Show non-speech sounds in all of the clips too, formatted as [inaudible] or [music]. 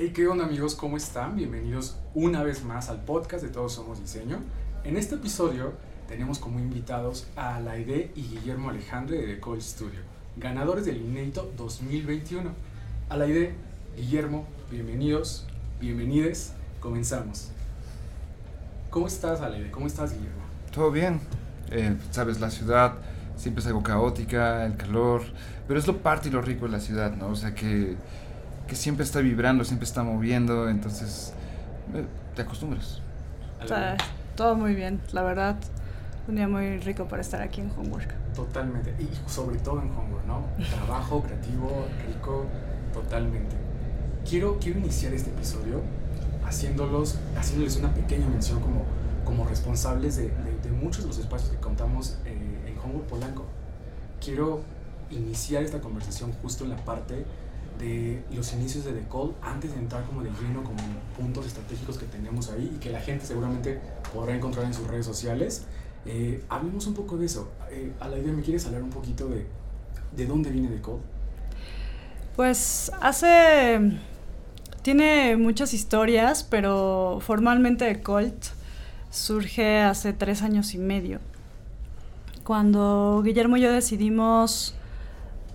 Hey, ¿qué onda amigos? ¿Cómo están? Bienvenidos una vez más al podcast de Todos Somos Diseño. En este episodio tenemos como invitados a Alaide y Guillermo Alejandre de The Studio, ganadores del Inédito 2021. Alaide, Guillermo, bienvenidos, bienvenides, comenzamos. ¿Cómo estás, Alaide? ¿Cómo estás, Guillermo? Todo bien. Eh, Sabes, la ciudad siempre es algo caótica, el calor, pero es lo parte y lo rico de la ciudad, ¿no? O sea que que siempre está vibrando, siempre está moviendo, entonces eh, te acostumbras. todo muy bien, la verdad. Un día muy rico para estar aquí en Homework. Totalmente, y sobre todo en Homework, ¿no? Trabajo creativo, rico, totalmente. Quiero, quiero iniciar este episodio haciéndolos, haciéndoles una pequeña mención como, como responsables de, de, muchos de los espacios que contamos eh, en Homework Polanco. Quiero iniciar esta conversación justo en la parte de los inicios de The antes de entrar como de lleno como puntos estratégicos que tenemos ahí y que la gente seguramente podrá encontrar en sus redes sociales. Eh, hablemos un poco de eso. Eh, a la idea, ¿me quieres hablar un poquito de, de dónde viene The Call? Pues hace... Tiene muchas historias, pero formalmente The surge hace tres años y medio. Cuando Guillermo y yo decidimos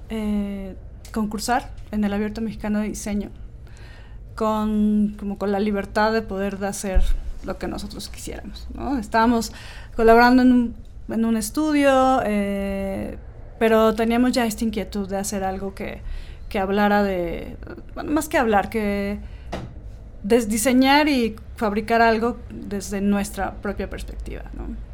eh, concursar en el Abierto Mexicano de Diseño, con, como con la libertad de poder de hacer lo que nosotros quisiéramos. ¿no? Estábamos colaborando en un, en un estudio, eh, pero teníamos ya esta inquietud de hacer algo que, que hablara de, más que hablar, que diseñar y fabricar algo desde nuestra propia perspectiva. ¿no?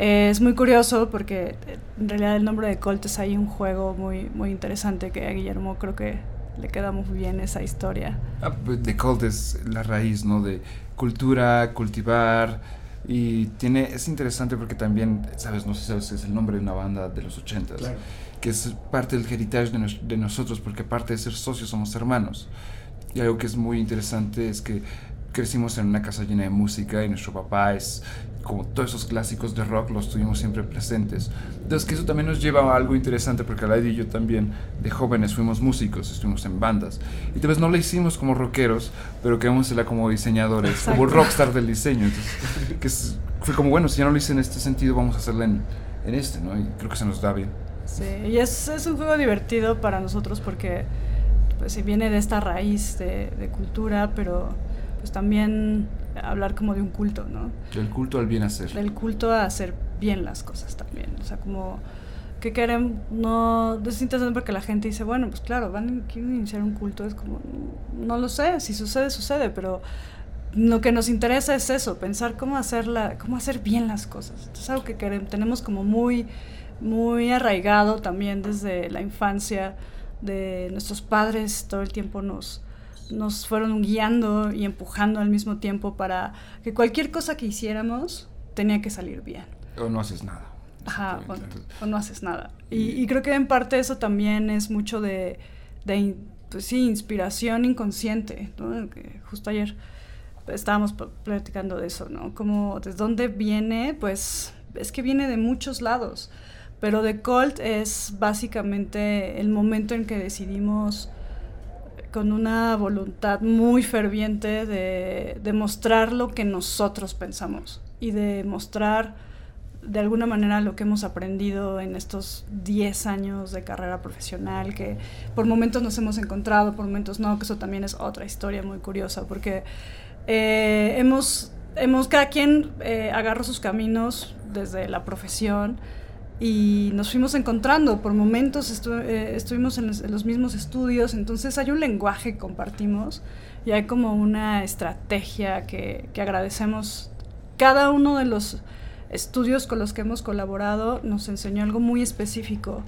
Es muy curioso porque eh, en realidad el nombre de Colt es ahí un juego muy, muy interesante que a Guillermo creo que le queda muy bien esa historia. Ah, pues, de Colt es la raíz, ¿no? De cultura, cultivar. Y tiene, es interesante porque también, sabes, no sé si sabes, es el nombre de una banda de los ochentas, que es parte del heritage de, de, nosotros, porque aparte de ser socios somos hermanos. Y algo que es muy interesante es que crecimos en una casa llena de música y nuestro papá es como todos esos clásicos de rock los tuvimos siempre presentes. Entonces que eso también nos lleva a algo interesante porque Alain y yo también de jóvenes fuimos músicos, estuvimos en bandas. Y tal vez no lo hicimos como rockeros, pero quedamos como diseñadores, como rockstar del diseño. Entonces, que fue como, bueno, si ya no lo hice en este sentido, vamos a hacerlo en, en este, ¿no? Y creo que se nos da bien. Sí, y es, es un juego divertido para nosotros porque pues, si viene de esta raíz de, de cultura, pero pues también hablar como de un culto, ¿no? Del culto al bien hacer. Del culto a hacer bien las cosas también, o sea, como que queremos, no, es interesante porque la gente dice, bueno, pues claro, van a iniciar un culto, es como, no lo sé, si sucede, sucede, pero lo que nos interesa es eso, pensar cómo hacerla, cómo hacer bien las cosas. Es algo que queremos, tenemos como muy, muy arraigado también desde la infancia de nuestros padres, todo el tiempo nos, nos fueron guiando y empujando al mismo tiempo para que cualquier cosa que hiciéramos tenía que salir bien. O no haces nada. Ajá, o, no haces nada. Y, creo que en parte eso también es mucho de, de pues sí, inspiración inconsciente. justo ayer estábamos platicando de eso, ¿no? Como, ¿de dónde viene? Pues es que viene de muchos lados. Pero de Colt es básicamente el momento en que decidimos con una voluntad muy ferviente de, de mostrar lo que nosotros pensamos y de mostrar de alguna manera lo que hemos aprendido en estos 10 años de carrera profesional, que por momentos nos hemos encontrado, por momentos no, que eso también es otra historia muy curiosa, porque eh, hemos, hemos, cada quien eh, agarró sus caminos desde la profesión, y nos fuimos encontrando. Por momentos eh, estuvimos en los, mismos estudios, entonces hay un lenguaje que compartimos y hay como una estrategia que, que, agradecemos. Cada uno de los estudios con los que hemos colaborado nos enseñó algo muy específico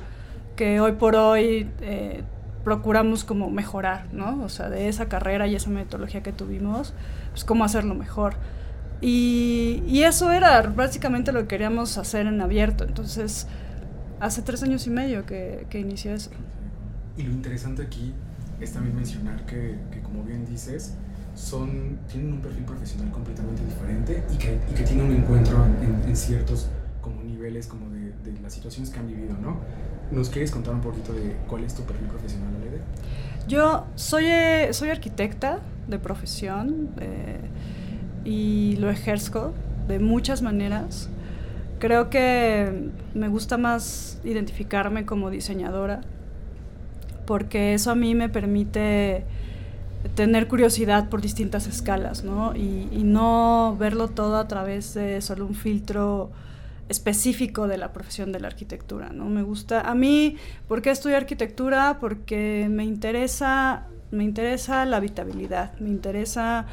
que hoy por hoy eh, procuramos como mejorar, ¿no? O sea, de esa carrera y esa metodología que tuvimos, pues cómo hacerlo mejor. Y, eso era básicamente lo que queríamos hacer en abierto. Entonces, hace tres años y medio que, que inicié eso. Y lo interesante aquí es también mencionar que, que como bien dices, son, tienen un perfil profesional completamente diferente y que, y que tienen un encuentro en, en, ciertos como niveles como de, de, las situaciones que han vivido, ¿no? ¿Nos quieres contar un poquito de cuál es tu perfil profesional, Alede? Yo soy, eh, soy arquitecta de profesión eh, y lo ejerzo de muchas maneras. Creo que me gusta más identificarme como diseñadora porque eso a mí me permite tener curiosidad por distintas escalas, ¿no? Y, no verlo todo a través de solo un filtro específico de la profesión de la arquitectura, ¿no? Me gusta, a mí, ¿por qué estudio arquitectura? Porque me interesa, me interesa la habitabilidad, me interesa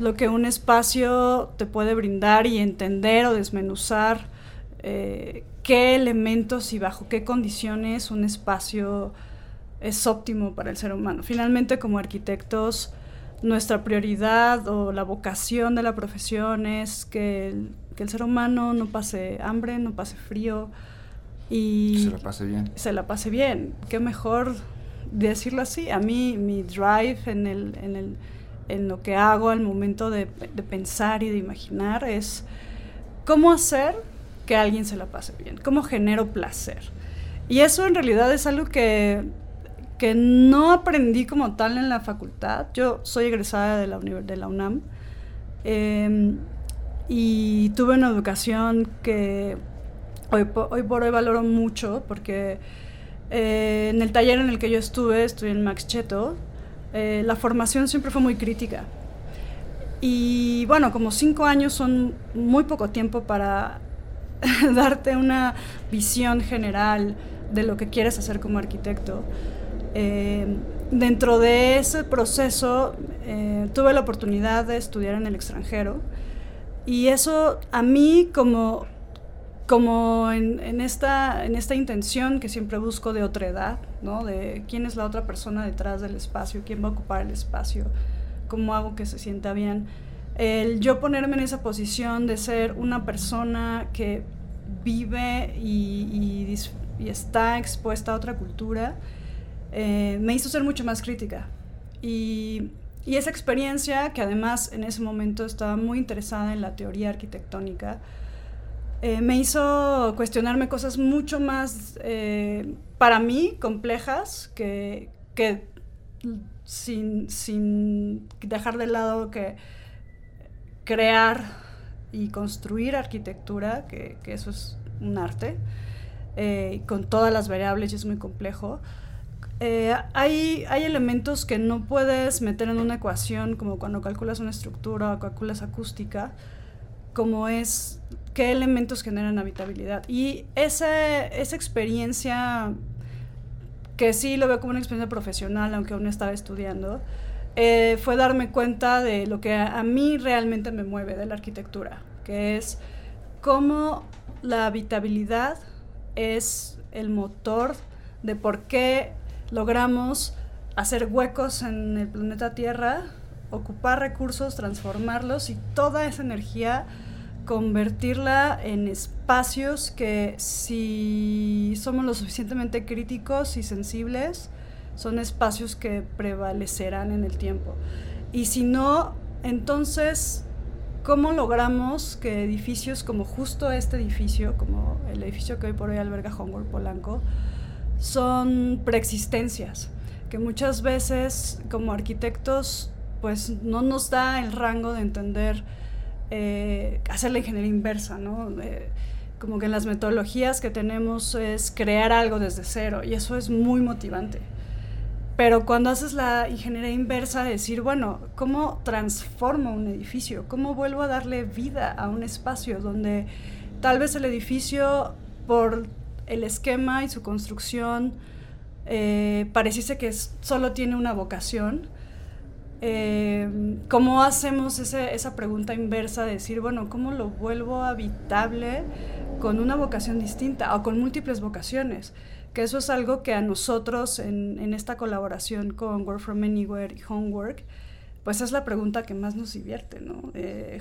lo que un espacio te puede brindar y entender o desmenuzar eh, qué elementos y bajo qué condiciones un espacio es óptimo para el ser humano. Finalmente, como arquitectos, nuestra prioridad o la vocación de la profesión es que el, que el ser humano no pase hambre, no pase frío y se la pase bien. Se la pase bien. Qué mejor decirlo así. A mí mi drive en, el, en, el, en lo que hago al momento de, de pensar y de imaginar es cómo hacer que alguien se la pase bien, cómo genero placer. Y eso en realidad es algo que que no aprendí como tal en la facultad. Yo soy egresada de la, de la UNAM em, y tuve una educación que hoy, hoy por hoy valoro mucho porque eh, en el taller en el que yo estuve, estuve en Max Cheto, eh, la formación siempre fue muy crítica. Y bueno, como cinco años son muy poco tiempo para [laughs] darte una visión general de lo que quieres hacer como arquitecto. Eh, dentro de ese proceso eh, tuve la oportunidad de estudiar en el extranjero y eso a mí como, como en, esta, en esta intención que siempre busco de otra edad, ¿no? de quién es la otra persona detrás del espacio, quién va a ocupar el espacio, cómo hago que se sienta bien. El yo ponerme en esa posición de ser una persona que vive y, y está expuesta a otra cultura, eh, me hizo ser mucho más crítica. Y, y, esa experiencia, que además en ese momento estaba muy interesada en la teoría arquitectónica, eh, me hizo cuestionarme cosas mucho más, eh, para mí, complejas, que, que sin, sin, dejar de lado que crear y construir arquitectura, que, que eso es un arte, con todas las variables y es muy complejo. Eh, hay, hay elementos que no puedes meter en una ecuación, como cuando calculas una estructura o calculas acústica, como es qué elementos generan habitabilidad. Y esa, esa experiencia, que sí lo veo como una experiencia profesional, aunque aún estaba estudiando, eh, fue darme cuenta de lo que a, a mí realmente me mueve de la arquitectura, que es cómo la habitabilidad es el motor de por qué logramos hacer huecos en el planeta Tierra, ocupar recursos, transformarlos y toda esa energía convertirla en espacios que si somos lo suficientemente críticos y sensibles, son espacios que prevalecerán en el tiempo. Y si no, entonces, ¿cómo logramos que edificios como justo este edificio, como el edificio que hoy por hoy alberga Homework Polanco, son preexistencias, que muchas veces como arquitectos pues no nos da el rango de entender eh, hacer la ingeniería inversa, ¿no? como que en las metodologías que tenemos es crear algo desde cero y eso es muy motivante. Pero cuando haces la ingeniería inversa, decir, bueno, ¿cómo transformo un edificio? ¿Cómo vuelvo a darle vida a un espacio donde tal vez el edificio, por el esquema y su construcción eh, pareciese que solo tiene una vocación. Eh, ¿Cómo hacemos esa pregunta inversa de decir, bueno, ¿cómo lo vuelvo habitable con una vocación distinta o con múltiples vocaciones? Que eso es algo que a nosotros en, esta colaboración con Work From Anywhere y Homework, pues es la pregunta que más nos divierte, ¿no? Eh,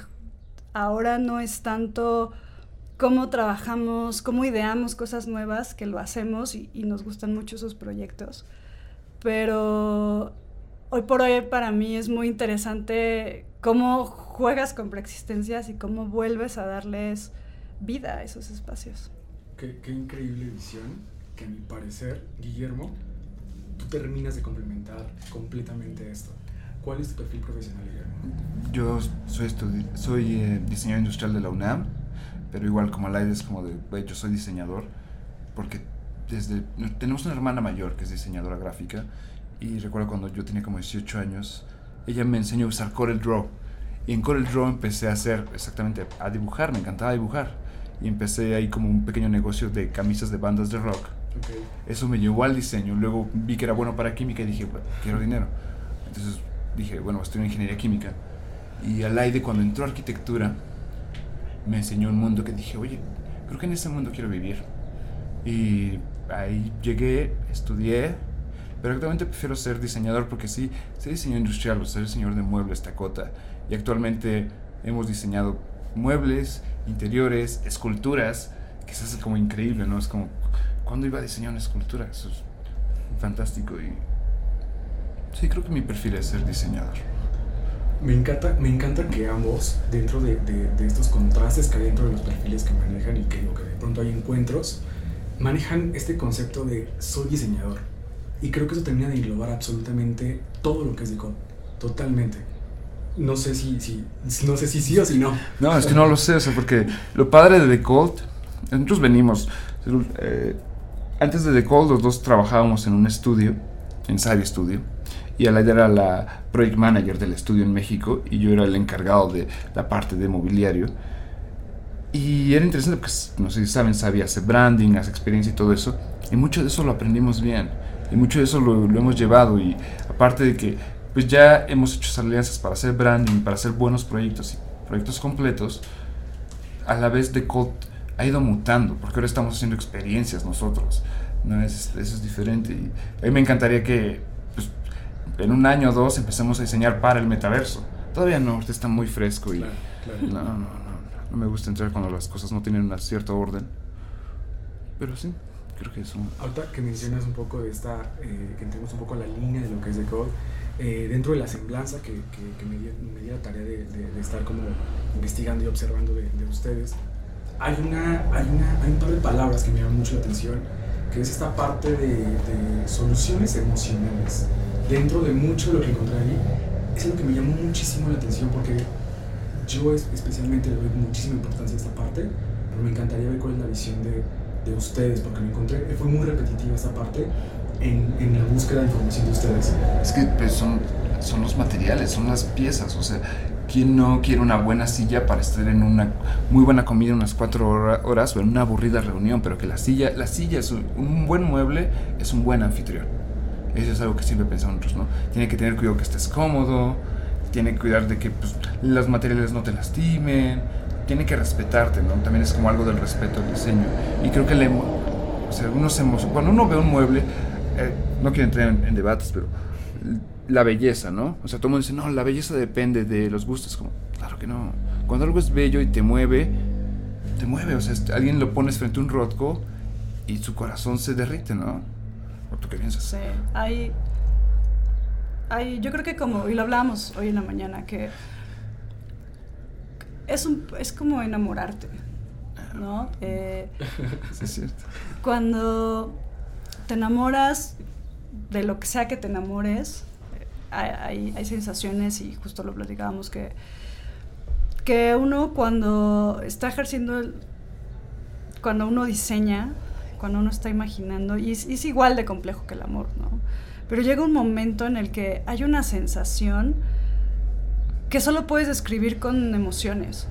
ahora no es tanto cómo trabajamos, cómo ideamos cosas nuevas, que lo hacemos y, nos gustan mucho esos proyectos. Pero hoy por hoy para mí es muy interesante cómo juegas con preexistencias y cómo vuelves a darles vida a esos espacios. Qué, qué increíble visión que a mi parecer, Guillermo, tú terminas de complementar completamente esto. ¿Cuál es tu perfil profesional, Guillermo? Yo soy, soy eh, diseñador industrial de la UNAM, pero igual como Alaide es como de, yo soy diseñador, porque desde, tenemos una hermana mayor que es diseñadora gráfica, y recuerdo cuando yo tenía como 18 años, ella me enseñó a usar Corel Draw. Y en Corel Draw empecé a hacer exactamente, a dibujar, me encantaba dibujar. Y empecé ahí como un pequeño negocio de camisas de bandas de rock. Eso me llevó al diseño. Luego vi que era bueno para química y dije, quiero dinero. Entonces dije, bueno, estudio ingeniería química. Y al aire, cuando entró arquitectura, me enseñó un mundo que dije, oye, creo que en ese mundo quiero vivir. Y ahí llegué, estudié, pero actualmente prefiero ser diseñador porque sí, soy diseñador industrial, o ser diseñador de muebles, tacota. Y actualmente hemos diseñado muebles, interiores, esculturas, que se hace como increíble, ¿no? Es como, ¿cuándo iba a diseñar una escultura? Eso es fantástico y Sí, creo que mi perfil es ser diseñador. Me encanta, me encanta que ambos, dentro de, de, estos contrastes que hay dentro de los perfiles que manejan y que, que de pronto hay encuentros, manejan este concepto de soy diseñador. Y creo que eso termina de englobar absolutamente todo lo que es de code. Totalmente. No sé si, no sé si sí o si no. No, es que no lo sé, o sea, porque lo padre de The Cold, nosotros venimos, eh, antes de The Cold los dos trabajábamos en un estudio, en Savvy Studio, y Alaida era la project manager del estudio en México y yo era el encargado de la parte de mobiliario. Y era interesante porque, no sé si saben, sabía hacer branding, hacer experiencia y todo eso. Y mucho de eso lo aprendimos bien. Y mucho de eso lo, hemos llevado. Y aparte de que pues ya hemos hecho esas alianzas para hacer branding, para hacer buenos proyectos y proyectos completos, a la vez de Code ha ido mutando, porque ahora estamos haciendo experiencias nosotros. ¿no? Es, eso es diferente. Y a mí me encantaría que en un año o dos empecemos a diseñar para el metaverso. Todavía no, está muy fresco y No, no, no, no, me gusta entrar cuando las cosas no tienen un cierto orden. Pero sí, creo que eso. Ahorita que mencionas un poco de esta, eh, que entremos un poco la línea de lo que es de Code, eh, dentro de la semblanza que, que, me, di, me, la tarea de, de, estar como investigando y observando de, de, ustedes, hay, una, hay, una, hay un par de palabras que me llaman mucho la atención, que es esta parte de, soluciones emocionales dentro de mucho de lo que encontré ahí, es lo que me llamó muchísimo la atención porque yo especialmente le doy muchísima importancia a esta parte, pero me encantaría ver cuál es la visión de, de ustedes, porque me encontré, fue muy repetitiva esta parte en, en, la búsqueda de información de ustedes. Es que pues, son, son los materiales, son las piezas, o sea, ¿quién no quiere una buena silla para estar en una muy buena comida unas cuatro horas o en una aburrida reunión? Pero que la silla, la silla es un, un buen mueble, es un buen anfitrión. Eso es algo que siempre pensamos, ¿no? Tiene que tener cuidado que estés cómodo, tiene que cuidar de que pues, los materiales no te lastimen, tiene que respetarte, ¿no? También es como algo del respeto al diseño. Y creo que le, o sea, algunos cuando uno ve un mueble, eh, no quiero entrar en, debates, pero la belleza, ¿no? O sea, todo el mundo dice, no, la belleza depende de los gustos. Como, claro que no. Cuando algo es bello y te mueve, te mueve. O sea, alguien lo pones frente a un rotco y su corazón se derrite, ¿no? tú qué piensas? Sí, hay, hay, yo creo que como, y lo hablamos hoy en la mañana, que es, un, es como enamorarte, ¿no? Eh, [laughs] es cierto. Cuando te enamoras de lo que sea que te enamores, hay, hay, sensaciones y justo lo platicábamos que, que uno cuando está ejerciendo, cuando uno diseña, cuando uno está imaginando, y es, igual de complejo que el amor, ¿no? Pero llega un momento en el que hay una sensación que solo puedes describir con emociones,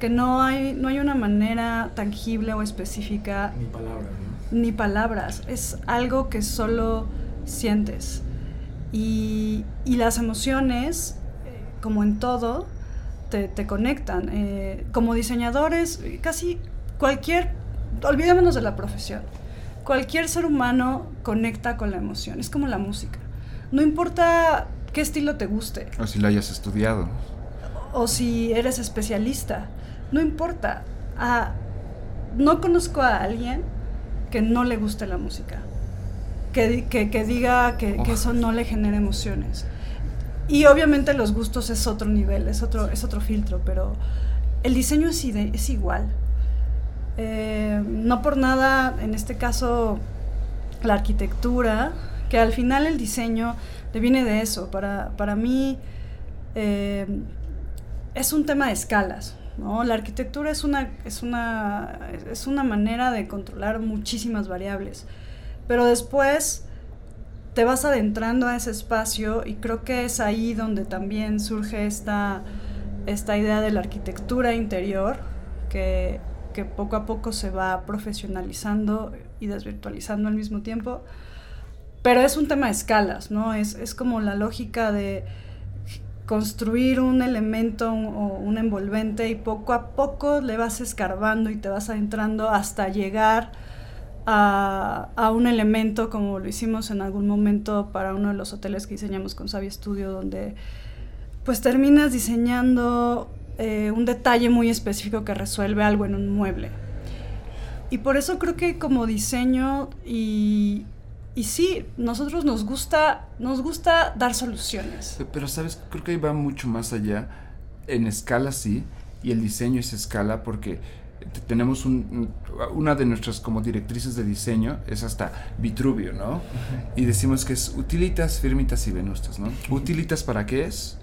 que no hay, no hay una manera tangible o específica. Ni palabras, Ni palabras, es algo que solo sientes. Y, las emociones, eh, como en todo, te, conectan. Eh, como diseñadores, casi cualquier olvidémonos de la profesión. Cualquier ser humano conecta con la emoción, es como la música. No importa qué estilo te guste. O si lo hayas estudiado. O si eres especialista. No importa. Ah, no conozco a alguien que no le guste la música. Que, que, diga que, que, eso no le genera emociones. Y obviamente los gustos es otro nivel, es otro, es otro filtro, pero el diseño es, es igual eh, no por nada, en este caso, la arquitectura, que al final el diseño viene de eso. Para, para mí eh, es un tema de escalas. ¿no? La arquitectura es una, es, una, es una manera de controlar muchísimas variables. Pero después te vas adentrando a ese espacio y creo que es ahí donde también surge esta, esta idea de la arquitectura interior que, que poco a poco se va profesionalizando y desvirtualizando al mismo tiempo. Pero es un tema de escalas, ¿no? Es, es como la lógica de construir un elemento o un envolvente y poco a poco le vas escarbando y te vas adentrando hasta llegar a, un elemento como lo hicimos en algún momento para uno de los hoteles que diseñamos con Sabi Studio, donde pues terminas diseñando eh, un detalle muy específico que resuelve algo en un mueble. Y por eso creo que como diseño y, y sí, nosotros nos gusta, nos gusta dar soluciones. Pero sabes, creo que va mucho más allá. En escala sí, y el diseño es escala porque tenemos una de nuestras como directrices de diseño es hasta Vitruvio, ¿no? Y decimos que es utilitas, firmitas y venustas, ¿no? Utilitas para qué es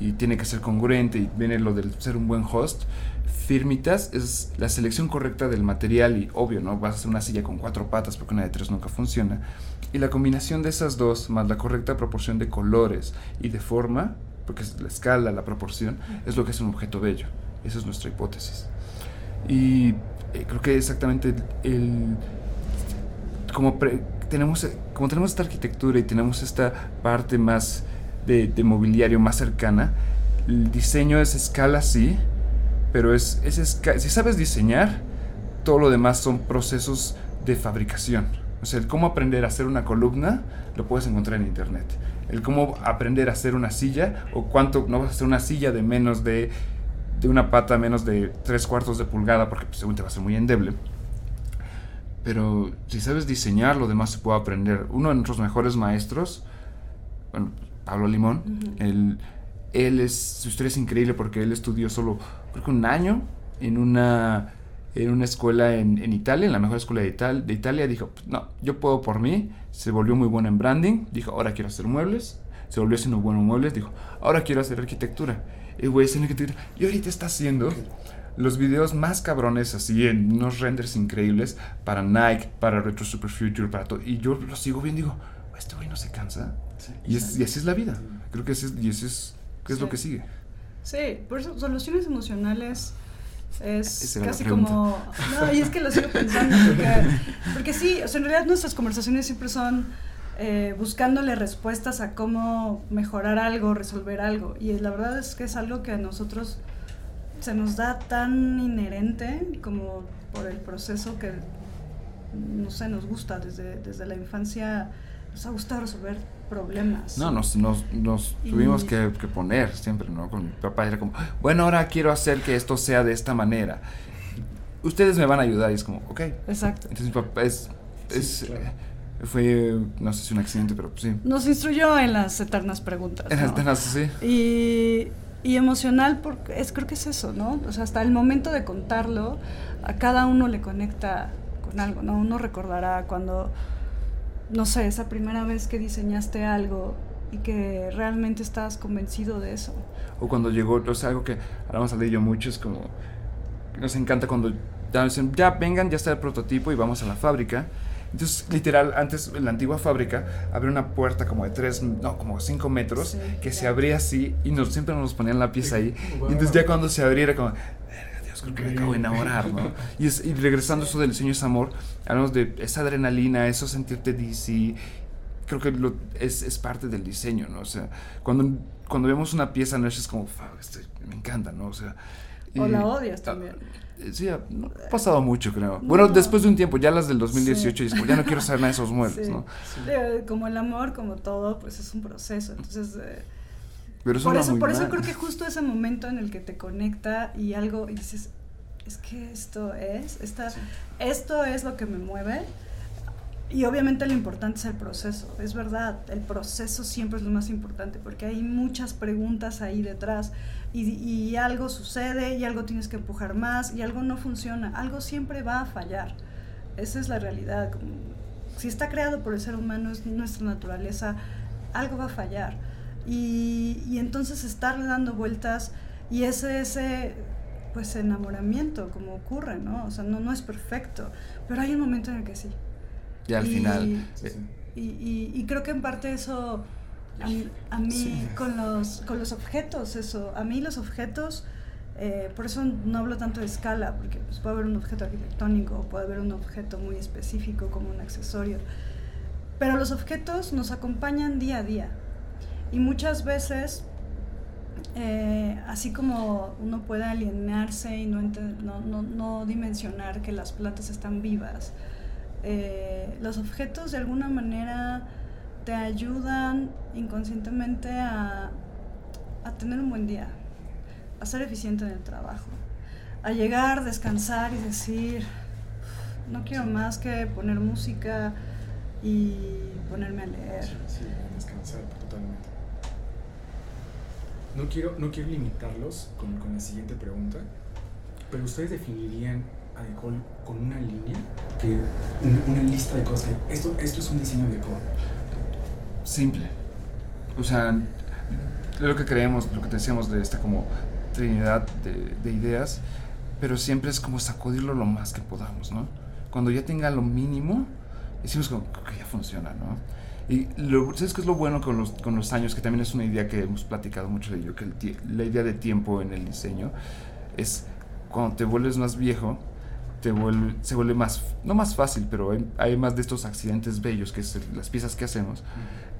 y tiene que ser congruente y viene lo del ser un buen host. Firmitas es la selección correcta del material y obvio, ¿no? Vas a hacer una silla con cuatro patas porque una de tres nunca funciona. Y la combinación de esas dos más la correcta proporción de colores y de forma, porque es la escala, la proporción, es lo que es un objeto bello. Esa es nuestra hipótesis. Y eh, creo que exactamente el, como tenemos como tenemos esta arquitectura y tenemos esta parte más de, mobiliario más cercana el diseño es escala sí pero es, es si sabes diseñar todo lo demás son procesos de fabricación o sea el cómo aprender a hacer una columna lo puedes encontrar en internet el cómo aprender a hacer una silla o cuánto no vas a hacer una silla de menos de de una pata menos de tres cuartos de pulgada, porque pues, según te va a ser muy endeble. Pero si sabes diseñar, lo demás se puede aprender. Uno de nuestros mejores maestros, bueno, Pablo Limón, él, él, es, su historia es increíble porque él estudió solo, creo que un año en una, en una escuela en, en Italia, en la mejor escuela de, Ital, de Italia. Dijo, pues, no, yo puedo por mí. Se volvió muy bueno en branding. Dijo, ahora quiero hacer muebles. Se volvió haciendo buenos muebles. Dijo, ahora quiero hacer arquitectura el güey tiene que y ahorita está haciendo los videos más cabrones así en unos renders increíbles para Nike, para Retro Super Future, para todo. Y yo lo sigo viendo y digo, este güey no se cansa. y, así es la vida. Creo que así es, y así es, es lo que sigue. Sí, por eso soluciones emocionales es casi como... No, y es que lo sigo pensando, porque, porque sí, o sea, en realidad nuestras conversaciones siempre son eh, buscándole respuestas a cómo mejorar algo, resolver algo. Y la verdad es que es algo que a nosotros se nos da tan inherente como por el proceso que, no sé, nos gusta desde, desde la infancia, nos ha gustado resolver problemas. No, nos, nos, nos tuvimos que, que, poner siempre, ¿no? Con mi papá era como, bueno, ahora quiero hacer que esto sea de esta manera. Ustedes me van a ayudar y es como, ok. Exacto. Entonces mi papá es... es fue, no sé si un accidente, pero pues sí. Nos instruyó en las eternas preguntas. En las eternas, sí. Y, y, emocional, porque es, creo que es eso, ¿no? O sea, hasta el momento de contarlo, a cada uno le conecta con algo, ¿no? Uno recordará cuando, no sé, esa primera vez que diseñaste algo y que realmente estabas convencido de eso. O cuando llegó, o sea, algo que ahora vamos a leer yo mucho, es como, nos encanta cuando ya dicen, ya vengan, ya está el prototipo y vamos a la fábrica entonces, literal, antes en la antigua fábrica había una puerta como de tres, no, como cinco metros, que se abría así y nos, siempre nos ponían la pieza ahí. Y entonces ya cuando se abriera como, Dios, creo que me acabo de enamorar, ¿no? Y, es, y regresando eso del diseño es amor, hablamos de esa adrenalina, eso sentirte DC, creo que lo, es, es, parte del diseño, ¿no? O sea, cuando, cuando vemos una pieza no es como, este, me encanta, ¿no? O sea... o la odias también. Eh, sí, ha pasado mucho, creo. Bueno, después de un tiempo, ya las del 2018, y ya no quiero saber nada de esos muebles, ¿no? Como el amor, como todo, pues es un proceso. Entonces, eh, Pero por, eso, por eso creo que justo ese momento en el que te conecta y algo, y dices, es que esto es, esta, esto es lo que me mueve. y obviamente lo importante es el proceso, es verdad, el proceso siempre es lo más importante porque hay muchas preguntas ahí detrás y, y, algo sucede y algo tienes que empujar más y algo no funciona, algo siempre va a fallar. Esa es la realidad. Si está creado por el ser humano, es nuestra naturaleza, algo va a fallar. Y, y entonces estarle dando vueltas y ese, ese pues enamoramiento como ocurre, ¿no? O sea, no, no es perfecto, pero hay un momento en el que sí. Y al final... Y, y, creo que en parte eso, a, mí con, los, con los objetos, eso, a mí los objetos, eh, por eso no hablo tanto de escala, porque pues, puede haber un objeto arquitectónico, puede haber un objeto muy específico como un accesorio, pero los objetos nos acompañan día a día. Y muchas veces eh, así como uno puede alienarse y no, no, no, dimensionar que las plantas están vivas, eh, los objetos de alguna manera te ayudan inconscientemente a, a, tener un buen día, a ser eficiente en el trabajo, a llegar, descansar y decir, no quiero más que poner música y ponerme a leer. Sí, descansar totalmente. No quiero, no quiero limitarlos con, con la siguiente pregunta, pero ustedes definirían a Decol con una línea, que, una, lista de cosas esto, esto es un diseño de Decol. Simple. O sea, lo que creemos, lo que decíamos de esta como trinidad de, de ideas, pero siempre es como sacudirlo lo más que podamos, ¿no? Cuando ya tenga lo mínimo, decimos como que ya funciona, ¿no? Y lo, ¿sabes qué es lo bueno con los, con los años? Que también es una idea que hemos platicado mucho de ello, que la idea de tiempo en el diseño es cuando te vuelves más viejo, te vuelve, se vuelve más, no más fácil, pero hay, más de estos accidentes bellos, que es las piezas que hacemos,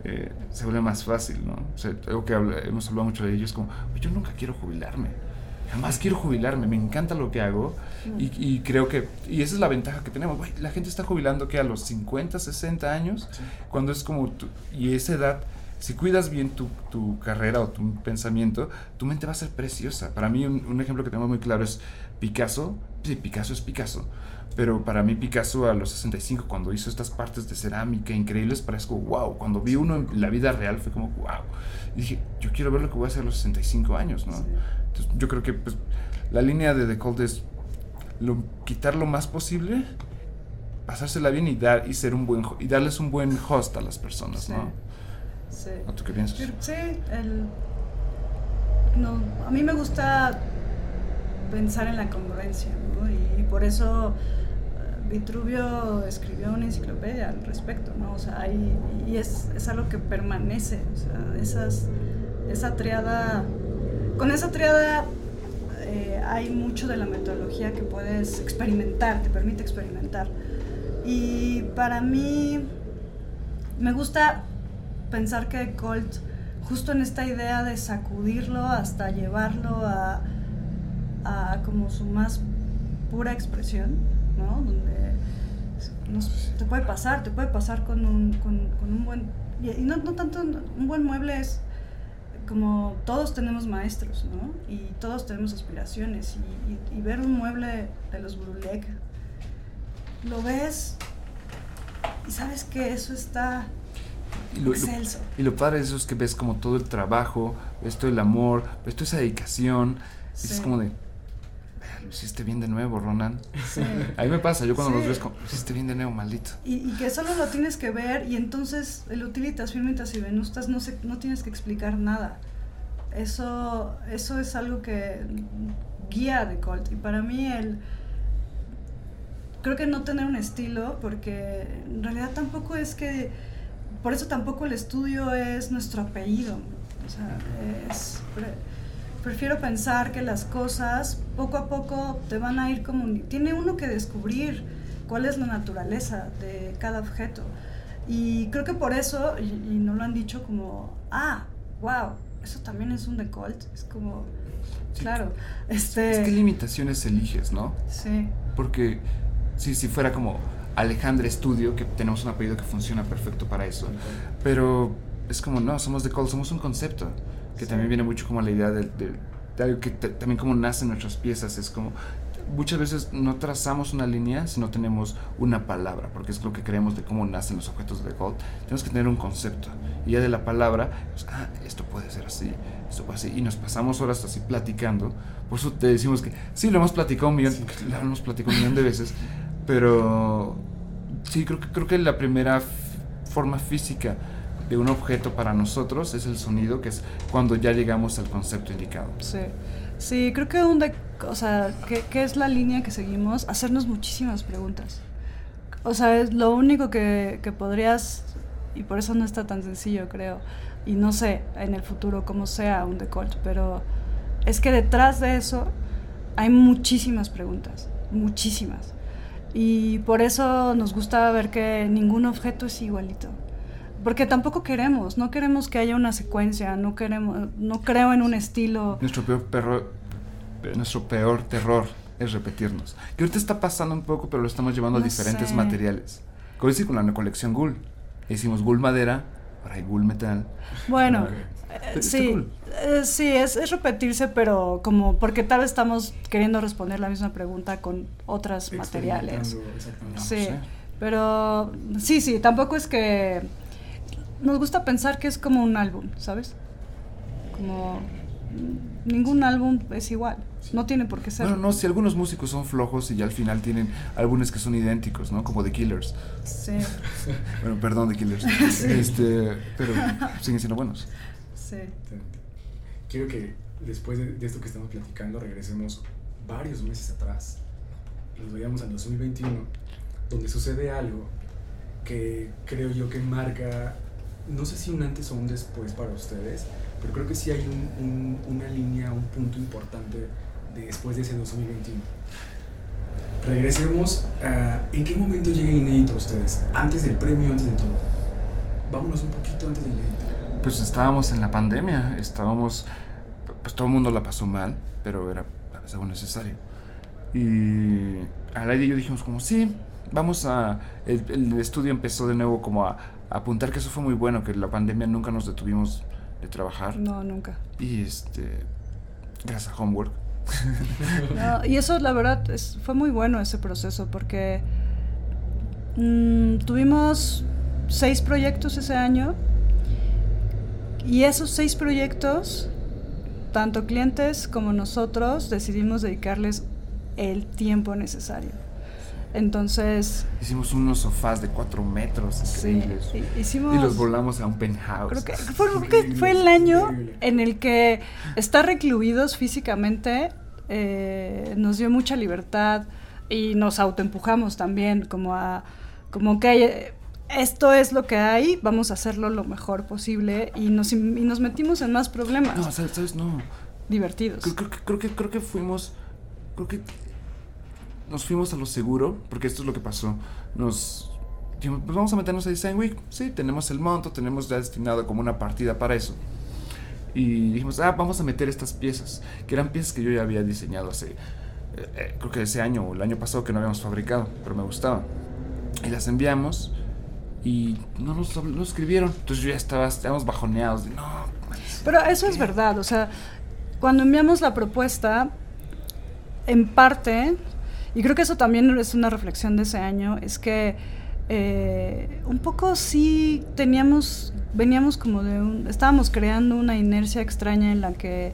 eh, se vuelve más fácil, ¿no? O sea, algo que hemos hablado mucho de ello es como, yo nunca quiero jubilarme jamás quiero jubilarme, me encanta lo que hago y, creo que, y esa es la ventaja que tenemos, la gente está jubilando que a los 50, 60 años, cuando es como, y esa edad, si cuidas bien tu, tu, carrera o tu pensamiento, tu mente va a ser preciosa. Para mí un, un ejemplo que tengo muy claro es Picasso, sí, Picasso es Picasso, pero para mí Picasso a los 65, cuando hizo estas partes de cerámica increíbles, parece como, wow, cuando vi uno en la vida real fue como, wow. Y dije, yo quiero ver lo que voy a hacer a los 65 años, ¿no? Yo creo que pues, la línea de The Cold es lo, quitar lo más posible, pasársela bien y, dar, y, ser un buen, y darles un buen host a las personas, ¿no? Sí. tú qué piensas? Sí, el, no, a mí me gusta pensar en la congruencia, ¿no? y, por eso eh, Vitruvio escribió una enciclopedia al respecto, ¿no? O sea, y es, es, algo que permanece, o sea, esas, esa triada con esa triada eh, hay mucho de la metodología que puedes experimentar, te permite experimentar. Y para mí me gusta pensar que Colt, justo en esta idea de sacudirlo hasta llevarlo a, como su más pura expresión, ¿no? Donde te puede pasar, te puede pasar con un, con, un buen... Y no tanto un buen mueble es como todos tenemos maestros, ¿no? Y todos tenemos aspiraciones. Y, ver un mueble de los Brulek, lo ves y sabes que eso está y lo, excelso. y lo padre de eso es que ves como todo el trabajo, ves todo el amor, ves toda esa dedicación. Y es como de, lo hiciste bien de nuevo, Ronan. Sí. [laughs] A mí me pasa, yo cuando los ves, como, lo hiciste bien de nuevo, maldito. Y, que solo lo tienes que ver y entonces el utilitas, firmitas y venustas no, se, no tienes que explicar nada. Eso, eso es algo que guía de Colt. Y para mí el... Creo que no tener un estilo, porque en realidad tampoco es que... Por eso tampoco el estudio es nuestro apellido. O sea, es prefiero pensar que las cosas poco a poco te van a ir como... Tiene uno que descubrir cuál es la naturaleza de cada objeto. Y creo que por eso, y, no lo han dicho como, ah, wow, eso también es un decolt. Es como, claro. Este... Es que limitaciones eliges, ¿no? Sí. Porque si, si fuera como Alejandra Studio, que tenemos un apellido que funciona perfecto para eso, pero es como, no, somos decolt, somos un concepto que también viene mucho como la idea de, de, algo que también como nacen nuestras piezas, es como muchas veces no trazamos una línea si no tenemos una palabra, porque es lo que creemos de cómo nacen los objetos de Gold. Tenemos que tener un concepto. Y ya de la palabra, pues, ah, esto puede ser así, esto puede ser así. Y nos pasamos horas así platicando. Por eso te decimos que sí, lo hemos platicado un millón, lo hemos platicado un millón de veces, pero sí, creo que, creo que la primera forma física de un objeto para nosotros es el sonido, que es cuando ya llegamos al concepto indicado. Sí, sí creo que un o sea, ¿qué, es la línea que seguimos? Hacernos muchísimas preguntas. O sea, es lo único que, que podrías, y por eso no está tan sencillo, creo, y no sé en el futuro cómo sea un decolt, pero es que detrás de eso hay muchísimas preguntas, muchísimas. Y por eso nos gusta ver que ningún objeto es igualito. Porque tampoco queremos, no queremos que haya una secuencia, no queremos, no creo en un estilo. Nuestro peor perro, nuestro peor terror es repetirnos. Que ahorita está pasando un poco, pero lo estamos llevando a diferentes materiales. Como decir con la colección Ghoul. Hicimos Ghoul madera, ahora hay Ghoul metal. Bueno, eh, sí, eh, sí, es, es, repetirse, pero como porque tal vez estamos queriendo responder la misma pregunta con otros materiales. Sí, pero sí, sí, tampoco es que nos gusta pensar que es como un álbum, ¿sabes? Como ningún álbum es igual. No tiene por qué ser. Bueno, no, si algunos músicos son flojos y ya al final tienen álbumes que son idénticos, ¿no? Como The Killers. Sí. [laughs] bueno, perdón, The Killers. [laughs] Este, pero siguen siendo buenos. Sí. Quiero que después de, esto que estamos platicando regresemos varios meses atrás. Nos vayamos al 2021, donde sucede algo que creo yo que marca, no sé si un antes o un después para ustedes, pero creo que sí hay un, una línea, un punto importante de después de ese 2021. Regresemos a en qué momento llega Inédito a ustedes, antes del premio, antes de todo. Vámonos un poquito antes del Inédito. Pues estábamos en la pandemia, estábamos, pues todo el mundo la pasó mal, pero era algo necesario. Y al aire yo dijimos como, sí, vamos a, el, el, estudio empezó de nuevo como a apuntar que eso fue muy bueno, que la pandemia nunca nos detuvimos de trabajar. No, nunca. Y este, gracias a Homework. [laughs] y eso, la verdad, es, fue muy bueno ese proceso porque mm, tuvimos seis proyectos ese año y esos seis proyectos, tanto clientes como nosotros, decidimos dedicarles el tiempo necesario. Entonces... Hicimos unos sofás de cuatro metros increíbles. y los volamos a un penthouse. Creo que fue, el año en el que estar recluidos físicamente eh, nos dio mucha libertad y nos autoempujamos también como a... como que esto es lo que hay, vamos a hacerlo lo mejor posible y nos, y nos metimos en más problemas. No, ¿sabes? No. Divertidos. Creo, creo, que, creo que fuimos... Creo que nos fuimos a lo seguro, porque esto es lo que pasó. Nos dijimos, pues vamos a meternos a Design Week. Sí, tenemos el monto, tenemos ya destinado como una partida para eso. Y dijimos, ah, vamos a meter estas piezas, que eran piezas que yo ya había diseñado hace, eh, eh, creo que ese año o el año pasado que no habíamos fabricado, pero me gustaban. Y las enviamos y no nos, no escribieron. Entonces yo ya estaba, estábamos bajoneados. De, no, pero eso es verdad, o sea, cuando enviamos la propuesta, en parte y creo que eso también es una reflexión de ese año, es que eh, un poco sí teníamos, veníamos como de un, estábamos creando una inercia extraña en la que,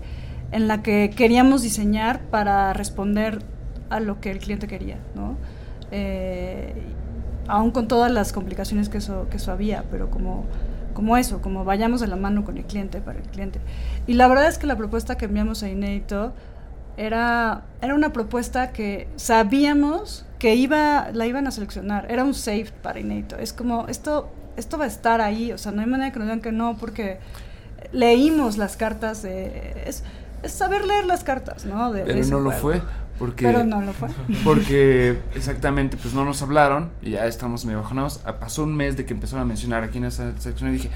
en la que queríamos diseñar para responder a lo que el cliente quería, ¿no? Eh, aún con todas las complicaciones que eso, que eso había, pero como, como eso, como vayamos de la mano con el cliente para el cliente. Y la verdad es que la propuesta que enviamos a Inédito era, era una propuesta que sabíamos que iba, la iban a seleccionar. Era un safe para Inédito. Es como, esto, esto va a estar ahí. O sea, no hay manera que nos digan que no, porque leímos las cartas. De, es, es saber leer las cartas, ¿no? Pero no lo fue. Porque, Pero no lo fue. Porque exactamente, pues no nos hablaron y ya estamos medio bajonados. Ah, pasó un mes de que empezaron a mencionar aquí en esa sección y dije,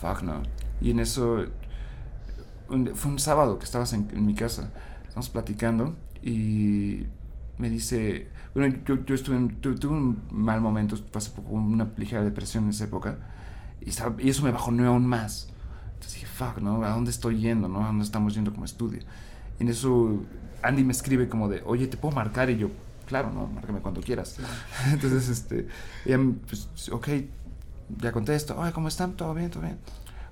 fuck no. Y en eso, fue un sábado que estabas en mi casa estamos platicando y me dice, bueno, yo, yo estuve tuve, un mal momento, pasé por una ligera depresión en esa época y, y eso me bajó aún más. Entonces dije, fuck, ¿no? ¿A dónde estoy yendo, no? ¿A dónde estamos yendo como estudio? En eso Andy me escribe como de, oye, ¿te puedo marcar? Y yo, claro, no, márcame cuando quieras. [laughs] Entonces, este, ella, pues, ok, ya contesto, oye, ¿cómo están? ¿Todo bien? ¿Todo bien?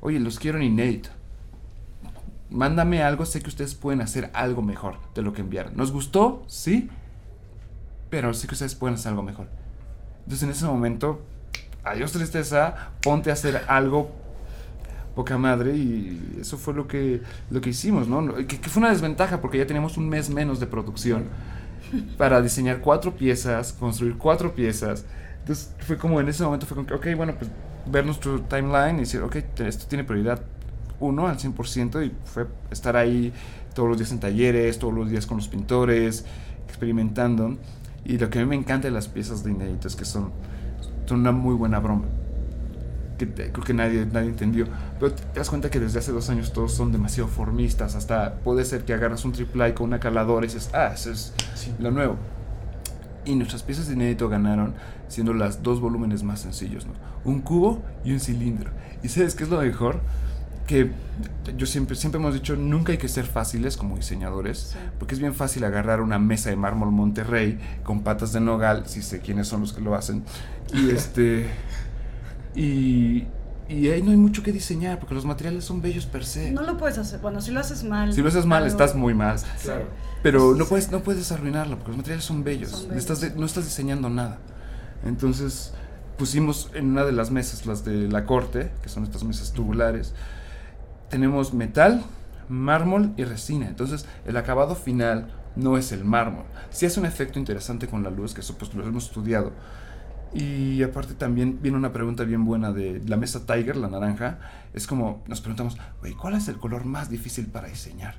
Oye, los quiero en inédito. Mándame algo, sé que ustedes pueden hacer algo mejor de lo que enviaron. ¿Nos gustó? Sí, pero sé que ustedes pueden hacer algo mejor. Entonces, en ese momento, adiós tristeza, ponte a hacer algo poca madre y eso fue lo que, lo que hicimos, ¿no? Que, fue una desventaja porque ya teníamos un mes menos de producción para diseñar cuatro piezas, construir cuatro piezas. Entonces fue como en ese momento fue como que, ok, bueno, pues ver nuestro timeline y decir, ok, esto tiene prioridad uno al 100% y fue estar ahí todos los días en talleres, todos los días con los pintores, experimentando. Y lo que a mí me encanta de las piezas de Inédito es que son, son una muy buena broma que creo que nadie, nadie entendió. Pero te das cuenta que desde hace dos años todos son demasiado formistas. Hasta puede ser que agarras un triple con una caladora y dices, ah, eso es lo nuevo. Y nuestras piezas de inédito ganaron siendo las dos volúmenes más sencillos, ¿no? Un cubo y un cilindro. ¿Y sabes qué es lo mejor? Que yo siempre, siempre hemos dicho, nunca hay que ser fáciles como diseñadores, porque es bien fácil agarrar una mesa de mármol Monterrey con patas de nogal, si sé quiénes son los que lo hacen, y [laughs] este... Y, y ahí no hay mucho que diseñar porque los materiales son bellos per se. No lo puedes hacer. Bueno, si lo haces mal. Si lo haces mal, estás muy mal. Claro. Pero no puedes, no puedes arruinarlo porque los materiales son bellos. No, estás no estás diseñando nada. Entonces pusimos en una de las mesas, las de la corte, que son estas mesas tubulares, tenemos metal, mármol y resina. Entonces el acabado final no es el mármol. Si hace un efecto interesante con la luz, que eso pues lo hemos estudiado y aparte también viene una pregunta bien buena de la mesa Tiger, la naranja. Es como nos preguntamos, güey, ¿cuál es el color más difícil para diseñar?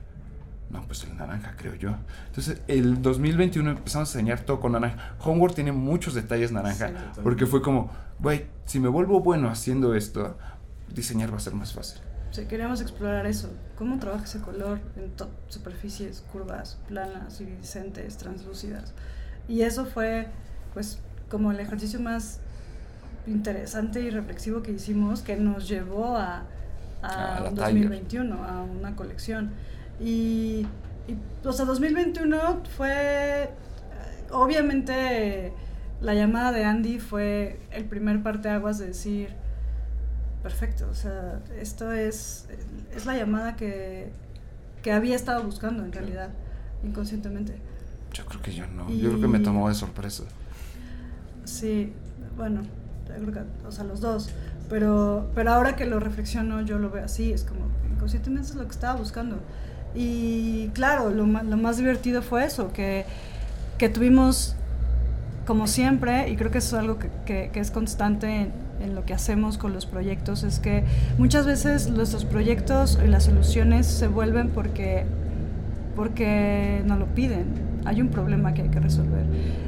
No, pues el naranja, creo yo. Entonces, el 2021 empezamos a diseñar todo con naranja. Homework tiene muchos detalles naranja, porque fue como, güey, si me vuelvo bueno haciendo esto, diseñar va a ser más fácil. Sí, queríamos explorar eso. ¿Cómo trabaja ese color en superficies curvas, planas, iridiscentes, translúcidas? Y eso fue, pues, como el ejercicio más interesante y reflexivo que hicimos que nos llevó a, a, 2021, a una colección. Y, y, o sea, 2021 fue, obviamente, la llamada de Andy fue el primer parteaguas de decir, perfecto, o sea, esto es, es la llamada que, que había estado buscando en realidad, inconscientemente. Yo creo que yo no, yo creo que me tomó de sorpresa. Sí, bueno, creo que, o sea, los dos. Pero, pero ahora que lo reflexiono, yo lo veo así, es como, inconscientemente es lo que estaba buscando. Y claro, lo, lo más divertido fue eso, que, que, tuvimos, como siempre, y creo que eso es algo que, que, que es constante en, en, lo que hacemos con los proyectos, es que muchas veces nuestros proyectos y las soluciones se vuelven porque, porque nos lo piden hay un problema que hay que resolver.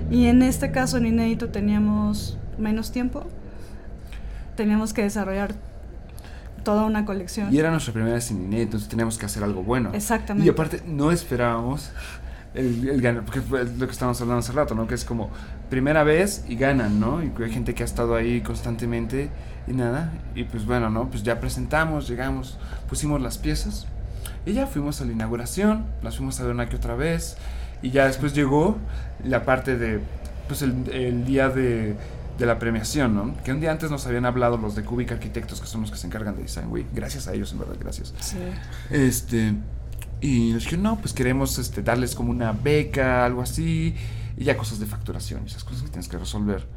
Y en este caso, en Inédito, teníamos menos tiempo, teníamos que desarrollar toda una colección. Y era nuestra primera vez en Inédito, entonces teníamos que hacer algo bueno. Exactamente. Y aparte, no esperábamos el, el ganar, porque lo que estábamos hablando hace rato, ¿no? Que es como primera vez y ganan, ¿no? Y hay gente que ha estado ahí constantemente y nada. Y pues bueno, ¿no? Pues ya presentamos, llegamos, pusimos las piezas y ya fuimos a la inauguración, las fuimos a ver una que otra vez. Y ya después llegó la parte de, pues el, el día de, de, la premiación, ¿no? Que un día antes nos habían hablado los de Cubic Arquitectos, que son los que se encargan de Design Week. Gracias a ellos, en verdad, gracias. Sí. Este, y nos dijeron, no, pues queremos este, darles como una beca, algo así, y ya cosas de facturación, esas cosas que tienes que resolver.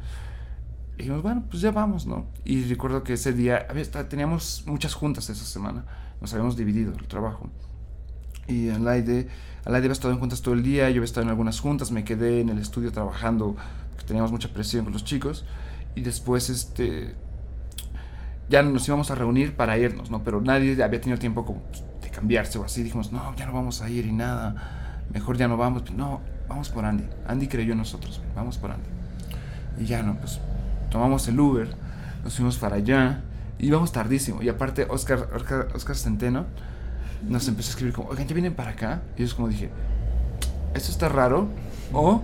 Y dijimos, bueno, pues ya vamos, ¿no? Y recuerdo que ese día, había, teníamos muchas juntas esa semana, nos habíamos dividido el trabajo. Y en la idea Alain había estado en juntas todo el día, yo había estado en algunas juntas, me quedé en el estudio trabajando, porque teníamos mucha presión con los chicos, y después este, ya nos íbamos a reunir para irnos, ¿no? Pero nadie había tenido tiempo como de cambiarse o así, dijimos, no, ya no vamos a ir y nada, mejor ya no vamos, no, vamos por Andy, Andy creyó en nosotros, vamos por Andy. Y ya no, pues tomamos el Uber, nos fuimos para allá, y íbamos tardísimo, y aparte Oscar, Oscar, Oscar Centeno, nos empezó a escribir como, oigan, ¿ya vienen para acá? Y es como dije, esto está raro o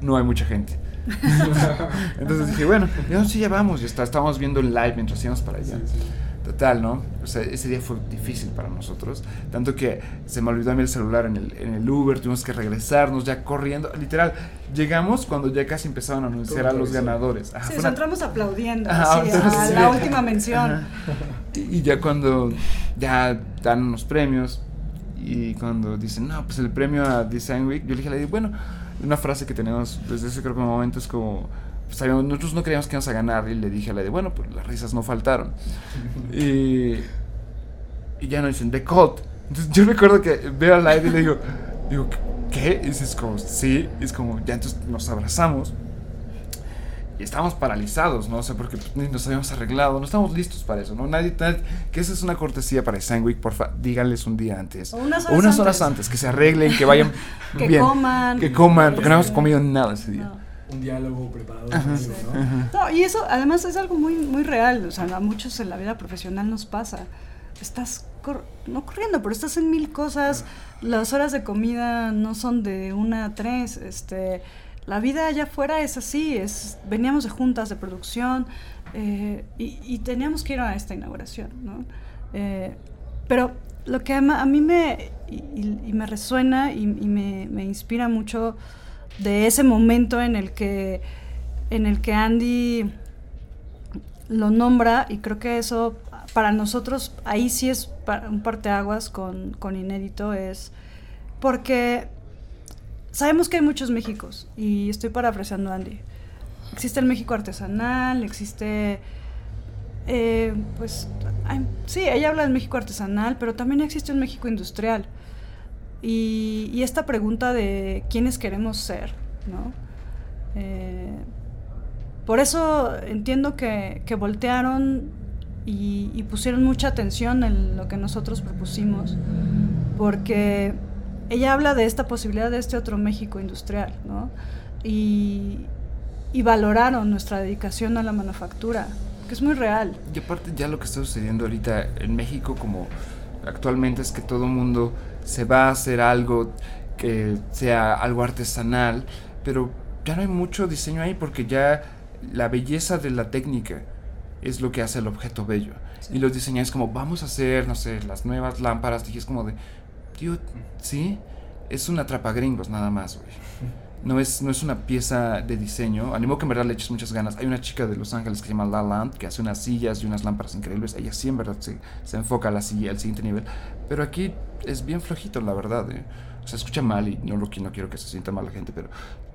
no hay mucha gente. [laughs] Entonces dije, bueno, ya sí, ya vamos, ya está, estábamos viendo el live mientras íbamos para allá. Total, ¿no? O sea, ese día fue difícil para nosotros. Tanto que se me olvidó a mí el celular en el, en el Uber, tuvimos que regresarnos ya corriendo. Literal, llegamos cuando ya casi empezaban a anunciar a los ganadores. sí, entramos aplaudiendo a la última mención. Y, ya cuando ya dan unos premios y cuando dicen, no, pues el premio a Design Week, yo le dije bueno, una frase que tenemos desde ese creo que momento es como pues, nosotros no creíamos que íbamos a ganar y le dije a la de, bueno, pues las risas no faltaron. y, y ya nos dicen, The Cult. Entonces yo recuerdo que veo al aire y le digo, digo, ¿qué? Y es como, sí, y es como, ya entonces nos abrazamos. Y estábamos paralizados, ¿no? O sea, porque pues, nos habíamos arreglado, no estamos listos para eso, ¿no? Nadie, que esa es una cortesía para Sandwich, porfa, díganles un día antes. O unas horas, antes. horas antes. que se arreglen, que vayan [laughs] que bien. coman. Que coman, porque no hemos comido nada ese día un diálogo preparado. ¿no? y eso además es algo muy, muy real, o sea, a muchos en la vida profesional nos pasa. Estás, no corriendo, pero estás en mil cosas, las horas de comida no son de una a tres, este, la vida allá afuera es así, es, veníamos de juntas de producción eh, y, teníamos que ir a esta inauguración, ¿no? Eh, pero lo que a, mí me, y, me resuena y, me, me inspira mucho de ese momento en el que, en el que Andy lo nombra y creo que eso para nosotros ahí sí es un parteaguas con, con Inédito es porque sabemos que hay muchos Méxicos y estoy parafraseando a Andy. Existe el México artesanal, existe... Eh, pues sí, ella habla del México artesanal, pero también existe un México industrial. Y, esta pregunta de quiénes queremos ser, ¿no? Eh, por eso entiendo que, voltearon y, pusieron mucha atención en lo que nosotros propusimos, porque ella habla de esta posibilidad de este otro México industrial, ¿no? Y, y valoraron nuestra dedicación a la manufactura, que es muy real. Y aparte ya lo que está sucediendo ahorita en México como actualmente es que todo el mundo se va a hacer algo que sea algo artesanal, pero ya no hay mucho diseño ahí porque ya la belleza de la técnica es lo que hace el objeto bello. Y los diseñadores como, vamos a hacer, no sé, las nuevas lámparas, dije, es como de, tío, ¿sí? Es una trapa gringos nada más, güey. [laughs] No es, no es una pieza de diseño. Animo que en verdad le eches muchas ganas. Hay una chica de Los Ángeles que se llama La Land que hace unas sillas y unas lámparas increíbles. Ella sí en verdad se, se enfoca a la silla, al siguiente nivel. Pero aquí es bien flojito, la verdad. Eh. O sea, escucha mal y no, lo, no quiero que se sienta mal la gente, pero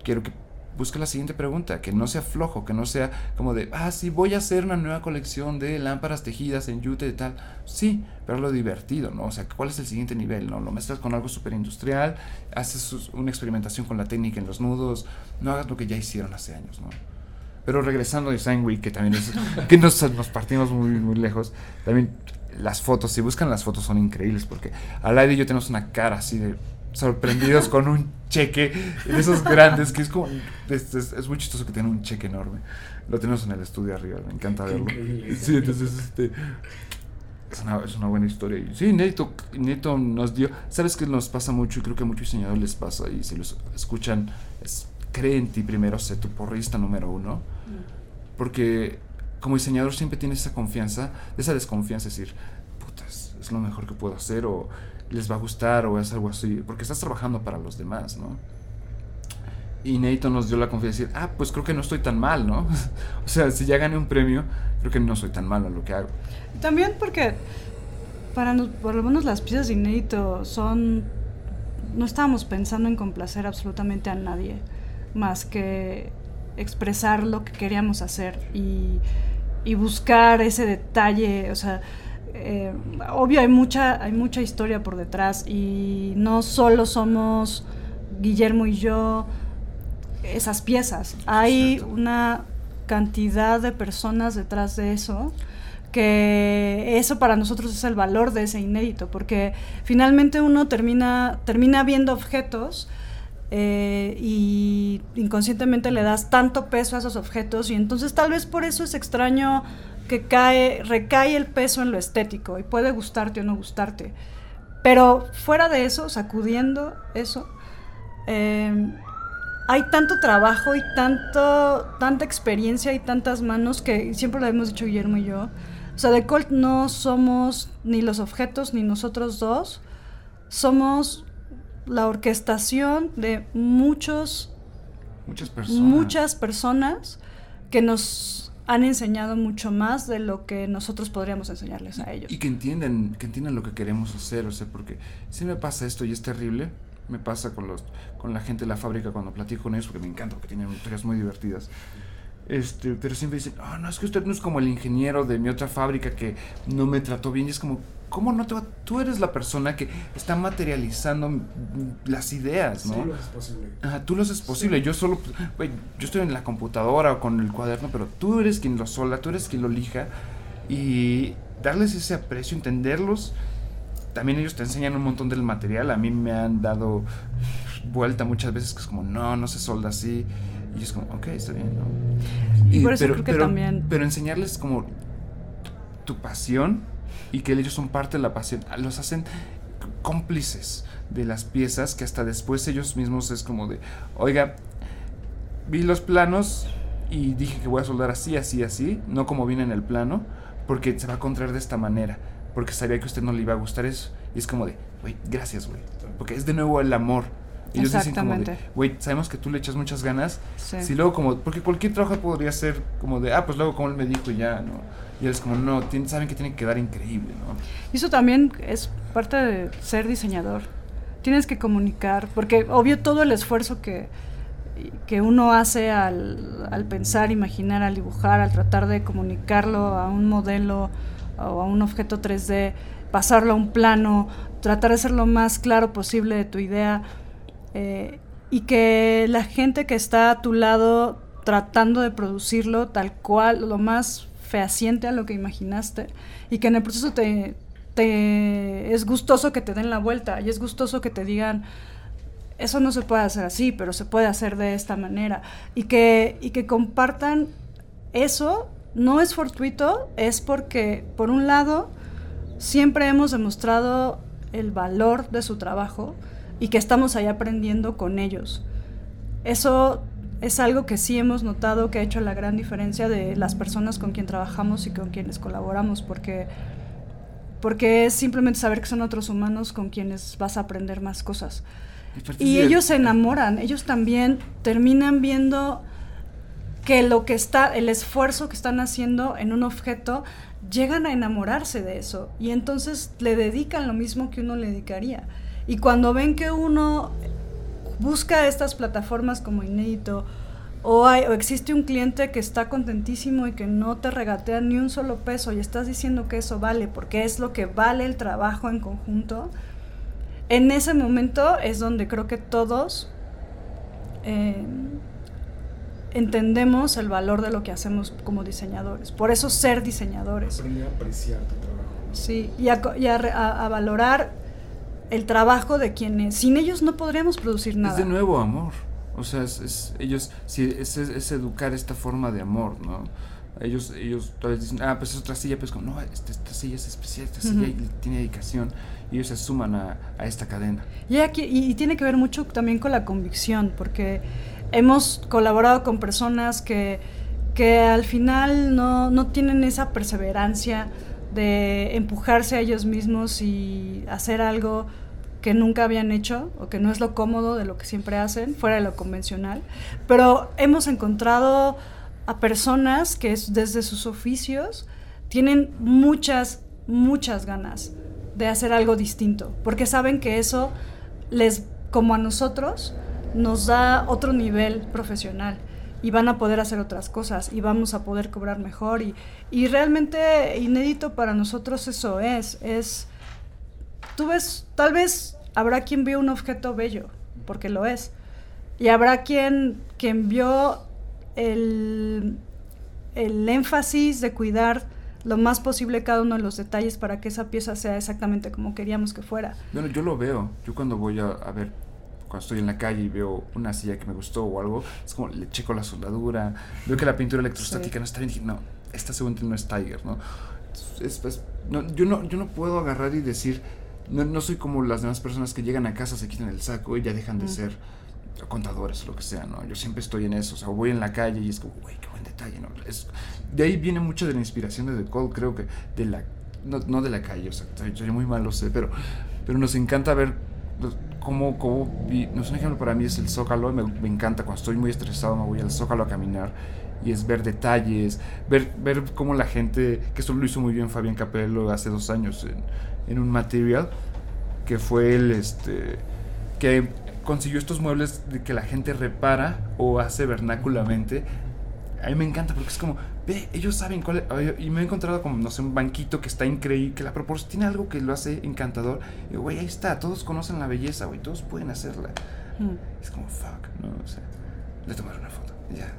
quiero que busque la siguiente pregunta, que no sea flojo, que no sea como de, ah, sí, voy a hacer una nueva colección de lámparas tejidas en yute y tal. Sí, pero lo divertido, ¿no? O sea, ¿cuál es el siguiente nivel? ¿No? Lo mezclas con algo súper industrial, haces una experimentación con la técnica en los nudos, no hagas lo que ya hicieron hace años, ¿no? Pero regresando a Design Week, que también es, [laughs] que nos, nos partimos muy, muy lejos, también las fotos, si buscan las fotos son increíbles, porque al aire y yo tenemos una cara así de sorprendidos con un cheque de esos grandes, que es como. Es, es, muy chistoso que tiene un cheque enorme. Lo tenemos en el estudio arriba, me encanta verlo. Sí, entonces, este. Es una, es una buena historia. Y sí, Neto, Neto nos dio. ¿Sabes qué nos pasa mucho? Y creo que a muchos diseñadores les pasa. Y si los escuchan, es, cree en ti primero, sé tu porrista número uno. Mm. Porque como diseñador siempre tienes esa confianza, esa desconfianza, es decir, putas, es lo mejor que puedo hacer. O les va a gustar o es algo así, porque estás trabajando para los demás, ¿no? Y Neito nos dio la confianza de decir, ah, pues creo que no estoy tan mal, ¿no? [laughs] o sea, si ya gané un premio, creo que no soy tan malo en lo que hago. También porque, para por lo menos las piezas de Neito son, no estábamos pensando en complacer absolutamente a nadie, más que expresar lo que queríamos hacer y, y buscar ese detalle, o sea, eh, obvio hay mucha, hay mucha historia por detrás y no solo somos Guillermo y yo esas piezas, hay una cantidad de personas detrás de eso que eso para nosotros es el valor de ese inédito, porque finalmente uno termina, termina viendo objetos eh, y inconscientemente le das tanto peso a esos objetos y entonces tal vez por eso es extraño que cae, recae el peso en lo estético y puede gustarte o no gustarte. Pero fuera de eso, sacudiendo eso, em, hay tanto trabajo y tanto, tanta experiencia y tantas manos que siempre lo hemos dicho Guillermo y yo, O sea, de Colt no somos ni los objetos ni nosotros dos. Somos la orquestación de muchos muchas personas muchas personas que nos han enseñado mucho más de lo que nosotros podríamos enseñarles a ellos. Y que entienden, que entiendan lo que queremos hacer, o sea, porque si me pasa esto y es terrible, me pasa con los con la gente de la fábrica cuando platico con ellos porque me encanta porque tienen historias muy divertidas. Este, pero siempre dicen, "Ah, no, es que usted no es como el ingeniero de mi otra fábrica que no me trató bien." Y es como, ¿cómo no te va? Tú eres la persona que está materializando las ideas, ¿no? Sí, lo es posible. Ajá, tú lo haces posible. Yo solo, yo estoy en la computadora o con el cuaderno, pero tú eres quien lo sola, tú eres quien lo lija. Y darles ese aprecio, entenderlos. También ellos te enseñan un montón del material. A mí me han dado vuelta muchas veces que es como, no, no se solda así. Y es como, ok, está bien, ¿no? Y, por eso creo que pero, también... Pero enseñarles como tu pasión y que ellos son parte de la pasión, los hacen cómplices de las piezas que hasta después ellos mismos es como de, oiga, vi los planos y dije que voy a soldar así, así, así, no como viene en el plano, porque se va a contraer de esta manera, porque sabía que a usted no le iba a gustar eso. Y es como de, güey, gracias, güey, porque es de nuevo el amor. Y ellos dicen como güey, sabemos que tú le echas muchas ganas. Sí. Si luego como, porque cualquier trabajo podría ser como de, ah, pues luego como él me dijo y ya, ¿no? Y es como, no, saben que tiene que quedar increíble, ¿no? Y eso también es parte de ser diseñador. Tienes que comunicar, porque obvio todo el esfuerzo que, que uno hace al, al pensar, imaginar, al dibujar, al tratar de comunicarlo a un modelo o a un objeto 3D, pasarlo a un plano, tratar de ser lo más claro posible de tu idea y que la gente que está a tu lado tratando de producirlo tal cual, lo más fehaciente a lo que imaginaste y que en el proceso te es gustoso que te den la vuelta y es gustoso que te digan eso no se puede hacer así, pero se puede hacer de esta manera y que, y que compartan eso no es fortuito, es porque por un lado siempre hemos demostrado el valor de su trabajo y que estamos ahí aprendiendo con ellos. Eso es algo que sí hemos notado que ha hecho la gran diferencia de las personas con quien trabajamos y con quienes colaboramos, porque, porque es simplemente saber que son otros humanos con quienes vas a aprender más cosas. Y ellos se enamoran, ellos también terminan viendo que lo que está, el esfuerzo que están haciendo en un objeto, llegan a enamorarse de eso y entonces le dedican lo mismo que uno le dedicaría. Y cuando ven que uno busca estas plataformas como Inédito o, hay, o existe un cliente que está contentísimo y que no te regatea ni un solo peso y estás diciendo que eso vale porque es lo que vale el trabajo en conjunto, en ese momento es donde creo que todos eh, entendemos el valor de lo que hacemos como diseñadores. Por eso ser diseñadores. Aprender a apreciar tu trabajo. Sí, y, a, y a, a, valorar el trabajo de quienes sin ellos no podríamos producir nada. Es de nuevo amor. O sea, es, es ellos, sí, es, es, educar esta forma de amor, ¿no? Ellos, ellos todavía dicen, ah, pues es otra silla, pues como, no, esta, esta silla es especial, esta uh -huh. silla tiene dedicación. Y ellos se suman a, a esta cadena. Y, aquí, y, y tiene que ver mucho también con la convicción, porque hemos colaborado con personas que, que al final no, no tienen esa perseverancia de empujarse a ellos mismos y hacer algo que nunca habían hecho o que no es lo cómodo de lo que siempre hacen, fuera de lo convencional. Pero hemos encontrado a personas que desde sus oficios tienen muchas, muchas ganas de hacer algo distinto, porque saben que eso les, como a nosotros, nos da otro nivel profesional y van a poder hacer otras cosas y vamos a poder cobrar mejor y, y realmente inédito para nosotros eso es, es tú ves, tal vez habrá quien vio un objeto bello, porque lo es, y habrá quien, quien vio el, el énfasis de cuidar lo más posible cada uno de los detalles para que esa pieza sea exactamente como queríamos que fuera. Bueno, yo lo veo, yo cuando voy a, a ver cuando estoy en la calle y veo una silla que me gustó o algo, es como le checo la soldadura, veo que la pintura electrostática sí. no está bien, dije, no, esta segunda no es Tiger, ¿no? Es, es, no, yo no, yo no puedo agarrar y decir, no, no, soy como las demás personas que llegan a casa, se quitan el saco y ya dejan de mm. ser contadores o lo que sea, ¿no? Yo siempre estoy en eso, o sea, voy en la calle y es como, güey, qué buen detalle, ¿no? Es, de ahí viene mucho de la inspiración de The Call, creo que de la, no, no de la calle, o sea, soy muy mal, lo sé, pero, pero nos encanta ver cómo, cómo no sé, un ejemplo para mí es el Zócalo, me, me, encanta, cuando estoy muy estresado me voy al Zócalo a caminar y es ver detalles, ver, ver cómo la gente, que esto lo hizo muy bien Fabián Capello hace dos años en, en un material, que fue el, este, que consiguió estos muebles de que la gente repara o hace vernáculamente. A mí me encanta porque es como, ve, ellos saben cuál es, Y me he encontrado como, no sé, un banquito que está increíble, que la proporción tiene algo que lo hace encantador. Y, güey, ahí está, todos conocen la belleza, güey, todos pueden hacerla. Hmm. Es como, fuck, ¿no? O sea, le tomaré una foto. Ya,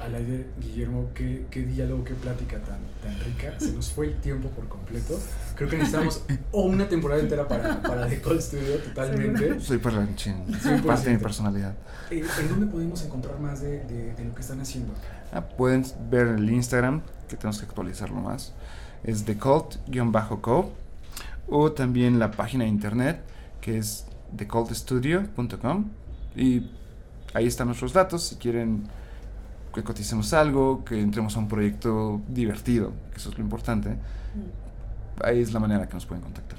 al aire, Guillermo, qué, qué diálogo, qué plática tan, tan rica. Se nos fue el tiempo por completo. Creo que necesitamos o [laughs] una temporada entera para, para The Cold Studio, totalmente. Soy parlanchín, parte de mi personalidad. Eh, ¿En dónde podemos encontrar más de, de, lo que están haciendo? Ah, pueden ver el Instagram, que tenemos que actualizarlo más. Es thecult-co. O también la página de internet, que es thecultstudio.com. Y ahí están nuestros datos. Si quieren que coticemos algo, que entremos a un proyecto divertido, que eso es lo importante. Mm. Ahí es la manera que nos pueden contactar.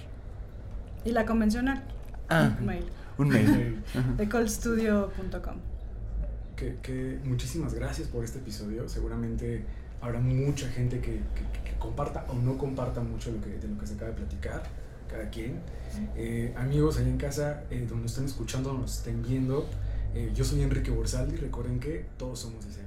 ¿Y la convencional? Ah, un mail. Un mail. TheCallStudio.com. Que, que, muchísimas gracias por este episodio. Seguramente habrá mucha gente que, que, comparta o no comparta mucho lo de lo que se acaba de platicar, cada quien. Eh, amigos allá en casa, eh, donde estén escuchando, nos estén viendo, eh, yo soy Enrique Borsaldi. Recuerden que todos somos escena.